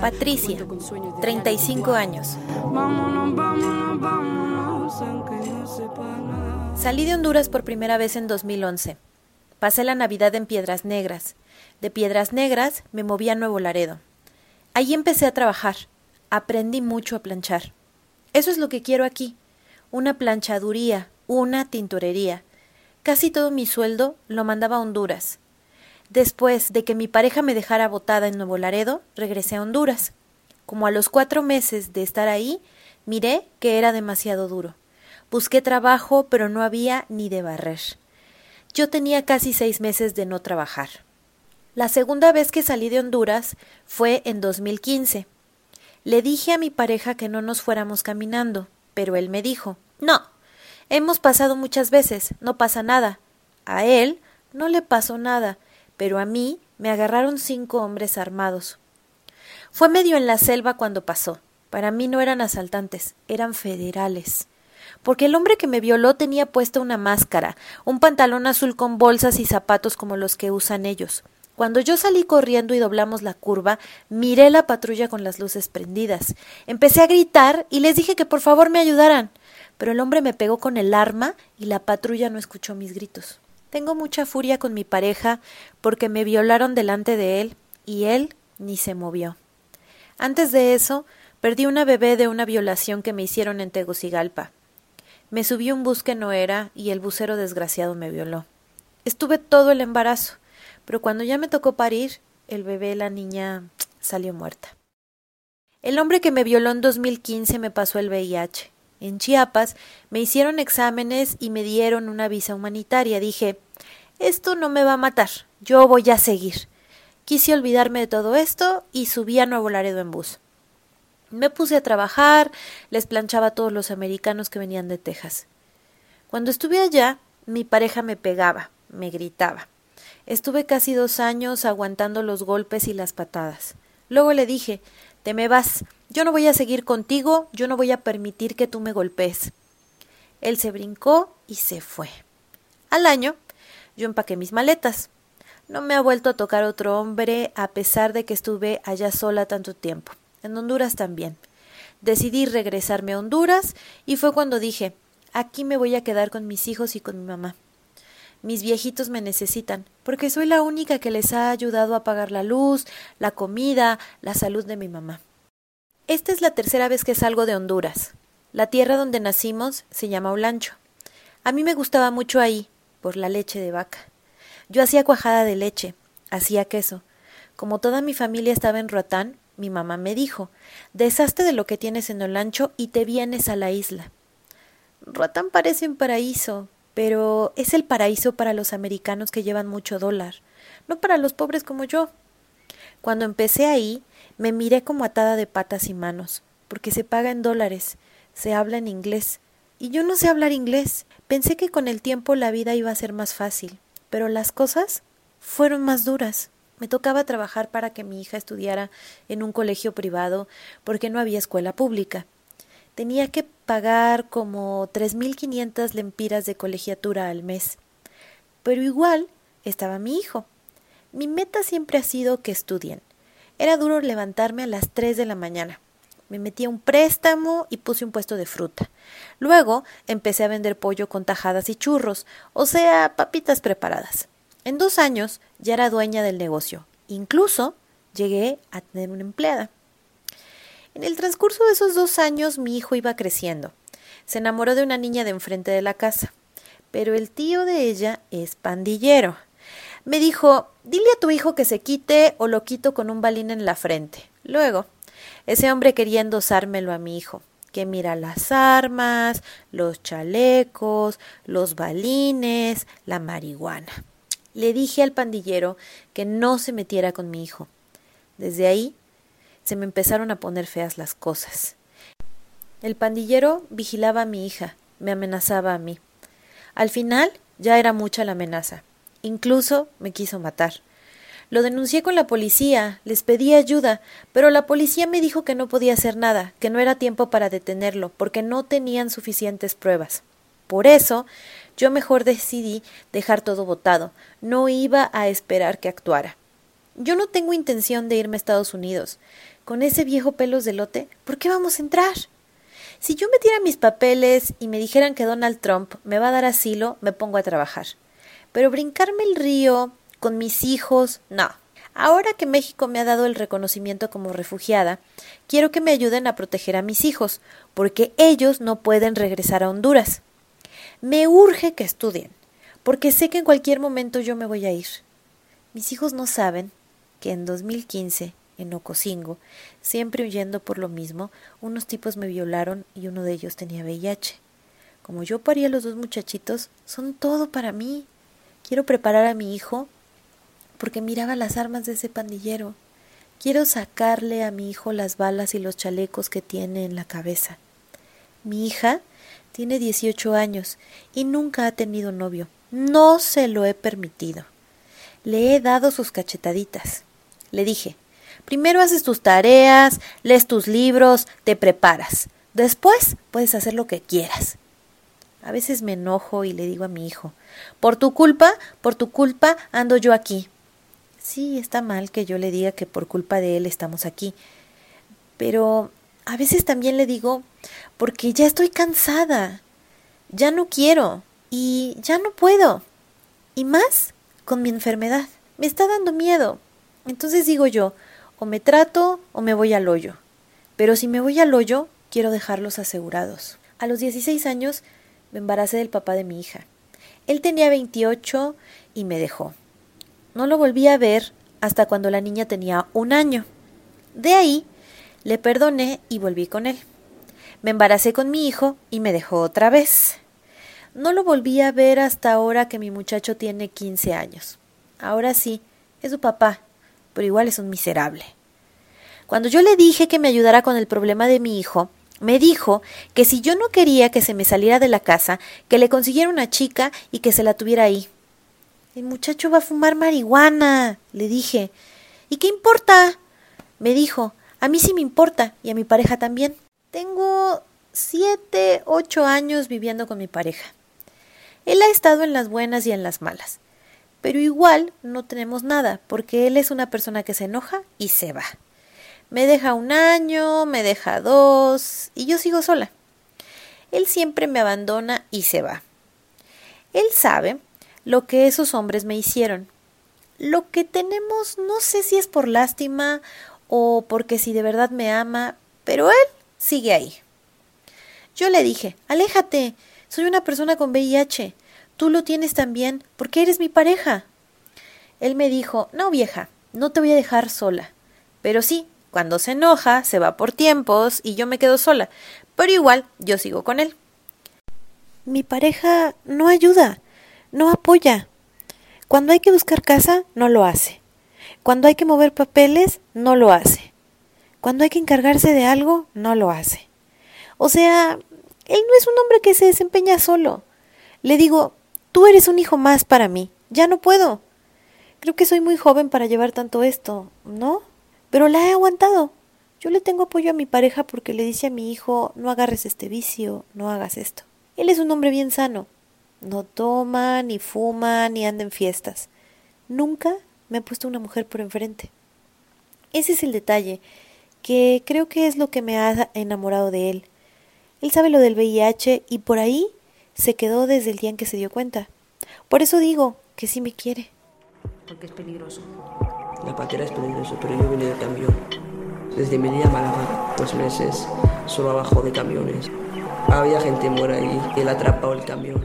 Patricia, 35 años. Salí de Honduras por primera vez en 2011. Pasé la Navidad en Piedras Negras. De Piedras Negras me moví a Nuevo Laredo. Allí empecé a trabajar. Aprendí mucho a planchar. Eso es lo que quiero aquí. Una planchaduría, una tintorería. Casi todo mi sueldo lo mandaba a Honduras. Después de que mi pareja me dejara botada en Nuevo Laredo, regresé a Honduras. Como a los cuatro meses de estar ahí, miré que era demasiado duro. Busqué trabajo, pero no había ni de barrer. Yo tenía casi seis meses de no trabajar. La segunda vez que salí de Honduras fue en 2015. Le dije a mi pareja que no nos fuéramos caminando, pero él me dijo No, hemos pasado muchas veces, no pasa nada. A él no le pasó nada, pero a mí me agarraron cinco hombres armados. Fue medio en la selva cuando pasó. Para mí no eran asaltantes, eran federales. Porque el hombre que me violó tenía puesta una máscara, un pantalón azul con bolsas y zapatos como los que usan ellos. Cuando yo salí corriendo y doblamos la curva, miré la patrulla con las luces prendidas. Empecé a gritar y les dije que por favor me ayudaran. Pero el hombre me pegó con el arma y la patrulla no escuchó mis gritos. Tengo mucha furia con mi pareja porque me violaron delante de él y él ni se movió. Antes de eso, perdí una bebé de una violación que me hicieron en Tegucigalpa. Me subí un bus que no era y el bucero desgraciado me violó. Estuve todo el embarazo pero cuando ya me tocó parir, el bebé, la niña, salió muerta. El hombre que me violó en 2015 me pasó el VIH. En Chiapas me hicieron exámenes y me dieron una visa humanitaria. Dije, esto no me va a matar, yo voy a seguir. Quise olvidarme de todo esto y subí a Nuevo Laredo en bus. Me puse a trabajar, les planchaba a todos los americanos que venían de Texas. Cuando estuve allá, mi pareja me pegaba, me gritaba. Estuve casi dos años aguantando los golpes y las patadas. Luego le dije Te me vas. Yo no voy a seguir contigo, yo no voy a permitir que tú me golpees. Él se brincó y se fue. Al año, yo empaqué mis maletas. No me ha vuelto a tocar otro hombre a pesar de que estuve allá sola tanto tiempo. En Honduras también. Decidí regresarme a Honduras y fue cuando dije aquí me voy a quedar con mis hijos y con mi mamá. Mis viejitos me necesitan, porque soy la única que les ha ayudado a pagar la luz, la comida, la salud de mi mamá. Esta es la tercera vez que salgo de Honduras. La tierra donde nacimos se llama Olancho. A mí me gustaba mucho ahí, por la leche de vaca. Yo hacía cuajada de leche, hacía queso. Como toda mi familia estaba en Roatán, mi mamá me dijo deshazte de lo que tienes en Olancho y te vienes a la isla. Roatán parece un paraíso, pero es el paraíso para los americanos que llevan mucho dólar, no para los pobres como yo. Cuando empecé ahí, me miré como atada de patas y manos, porque se paga en dólares, se habla en inglés, y yo no sé hablar inglés. Pensé que con el tiempo la vida iba a ser más fácil, pero las cosas fueron más duras. Me tocaba trabajar para que mi hija estudiara en un colegio privado porque no había escuela pública tenía que pagar como 3.500 lempiras de colegiatura al mes. Pero igual estaba mi hijo. Mi meta siempre ha sido que estudien. Era duro levantarme a las 3 de la mañana. Me metí a un préstamo y puse un puesto de fruta. Luego empecé a vender pollo con tajadas y churros, o sea, papitas preparadas. En dos años ya era dueña del negocio. Incluso llegué a tener una empleada. En el transcurso de esos dos años mi hijo iba creciendo. Se enamoró de una niña de enfrente de la casa. Pero el tío de ella es pandillero. Me dijo dile a tu hijo que se quite o lo quito con un balín en la frente. Luego, ese hombre quería endosármelo a mi hijo, que mira las armas, los chalecos, los balines, la marihuana. Le dije al pandillero que no se metiera con mi hijo. Desde ahí se me empezaron a poner feas las cosas. El pandillero vigilaba a mi hija, me amenazaba a mí. Al final ya era mucha la amenaza. Incluso me quiso matar. Lo denuncié con la policía, les pedí ayuda, pero la policía me dijo que no podía hacer nada, que no era tiempo para detenerlo, porque no tenían suficientes pruebas. Por eso Yo mejor decidí dejar todo votado. No iba a esperar que actuara. Yo no tengo intención de irme a Estados Unidos. Con ese viejo pelos de lote, ¿por qué vamos a entrar? Si yo metiera mis papeles y me dijeran que Donald Trump me va a dar asilo, me pongo a trabajar. Pero brincarme el río con mis hijos, no. Ahora que México me ha dado el reconocimiento como refugiada, quiero que me ayuden a proteger a mis hijos, porque ellos no pueden regresar a Honduras. Me urge que estudien, porque sé que en cualquier momento yo me voy a ir. Mis hijos no saben que en 2015, en Ocosingo, siempre huyendo por lo mismo, unos tipos me violaron y uno de ellos tenía VIH. Como yo parí a los dos muchachitos, son todo para mí. Quiero preparar a mi hijo porque miraba las armas de ese pandillero. Quiero sacarle a mi hijo las balas y los chalecos que tiene en la cabeza. Mi hija tiene 18 años y nunca ha tenido novio. No se lo he permitido. Le he dado sus cachetaditas. Le dije, primero haces tus tareas, lees tus libros, te preparas. Después puedes hacer lo que quieras. A veces me enojo y le digo a mi hijo, por tu culpa, por tu culpa ando yo aquí. Sí, está mal que yo le diga que por culpa de él estamos aquí. Pero a veces también le digo, porque ya estoy cansada, ya no quiero y ya no puedo. Y más con mi enfermedad. Me está dando miedo. Entonces digo yo, o me trato o me voy al hoyo. Pero si me voy al hoyo, quiero dejarlos asegurados. A los 16 años me embaracé del papá de mi hija. Él tenía 28 y me dejó. No lo volví a ver hasta cuando la niña tenía un año. De ahí le perdoné y volví con él. Me embaracé con mi hijo y me dejó otra vez. No lo volví a ver hasta ahora que mi muchacho tiene 15 años. Ahora sí, es su papá, pero igual es un miserable. Cuando yo le dije que me ayudara con el problema de mi hijo, me dijo que si yo no quería que se me saliera de la casa, que le consiguiera una chica y que se la tuviera ahí. El muchacho va a fumar marihuana, le dije. ¿Y qué importa? Me dijo, a mí sí me importa y a mi pareja también. Tengo siete, ocho años viviendo con mi pareja. Él ha estado en las buenas y en las malas. Pero igual no tenemos nada, porque él es una persona que se enoja y se va. Me deja un año, me deja dos, y yo sigo sola. Él siempre me abandona y se va. Él sabe lo que esos hombres me hicieron. Lo que tenemos no sé si es por lástima o porque si de verdad me ama, pero él sigue ahí. Yo le dije, aléjate, soy una persona con VIH, tú lo tienes también, porque eres mi pareja. Él me dijo, no vieja, no te voy a dejar sola. Pero sí, cuando se enoja, se va por tiempos y yo me quedo sola, pero igual yo sigo con él. Mi pareja no ayuda, no apoya. Cuando hay que buscar casa, no lo hace. Cuando hay que mover papeles, no lo hace. Cuando hay que encargarse de algo, no lo hace. O sea, él no es un hombre que se desempeña solo. Le digo, tú eres un hijo más para mí. Ya no puedo. Creo que soy muy joven para llevar tanto esto, ¿no? Pero la he aguantado. Yo le tengo apoyo a mi pareja porque le dice a mi hijo, no agarres este vicio, no hagas esto. Él es un hombre bien sano. No toma, ni fuma, ni anda en fiestas. Nunca me ha puesto una mujer por enfrente. Ese es el detalle, que creo que es lo que me ha enamorado de él. Él sabe lo del VIH y por ahí se quedó desde el día en que se dio cuenta. Por eso digo que sí me quiere. Porque es peligroso. La patera es peligroso, pero yo vine de camión. Desde mi día a Málaga, dos meses, solo abajo de camiones. Había gente muera ahí, él atrapado el camión.